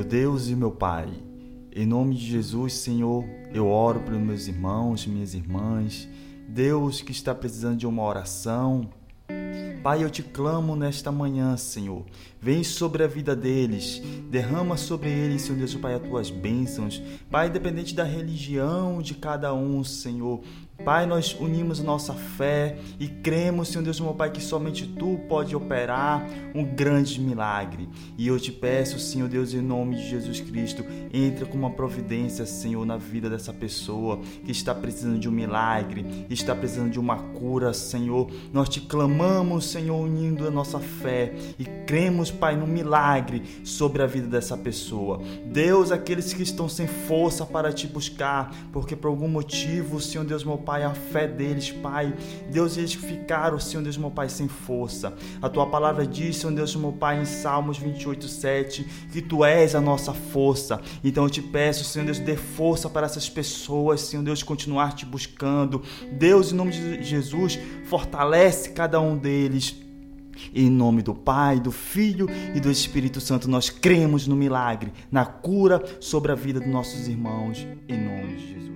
Meu Deus e meu Pai, em nome de Jesus, Senhor, eu oro pelos meus irmãos, minhas irmãs, Deus que está precisando de uma oração, Pai, eu te clamo nesta manhã, Senhor. Vem sobre a vida deles, derrama sobre eles, Senhor Deus, Pai, as tuas bênçãos. Pai, independente da religião de cada um, Senhor, Pai, nós unimos nossa fé e cremos, Senhor Deus, meu Pai, que somente Tu pode operar um grande milagre. E eu te peço, Senhor Deus, em nome de Jesus Cristo, entra com uma providência, Senhor, na vida dessa pessoa que está precisando de um milagre, está precisando de uma cura, Senhor. Nós te clamamos, Senhor, unindo a nossa fé e cremos, Pai, no milagre sobre a vida dessa pessoa. Deus, aqueles que estão sem força para te buscar, porque por algum motivo, Senhor Deus, meu Pai, a fé deles, Pai. Deus, eles ficaram, Senhor Deus, meu Pai, sem força. A tua palavra diz, Senhor Deus, meu Pai, em Salmos 28, 7, que tu és a nossa força. Então eu te peço, Senhor Deus, dê força para essas pessoas, Senhor Deus, continuar te buscando. Deus, em nome de Jesus, fortalece cada um deles. Em nome do Pai, do Filho e do Espírito Santo, nós cremos no milagre, na cura sobre a vida dos nossos irmãos. Em nome de Jesus.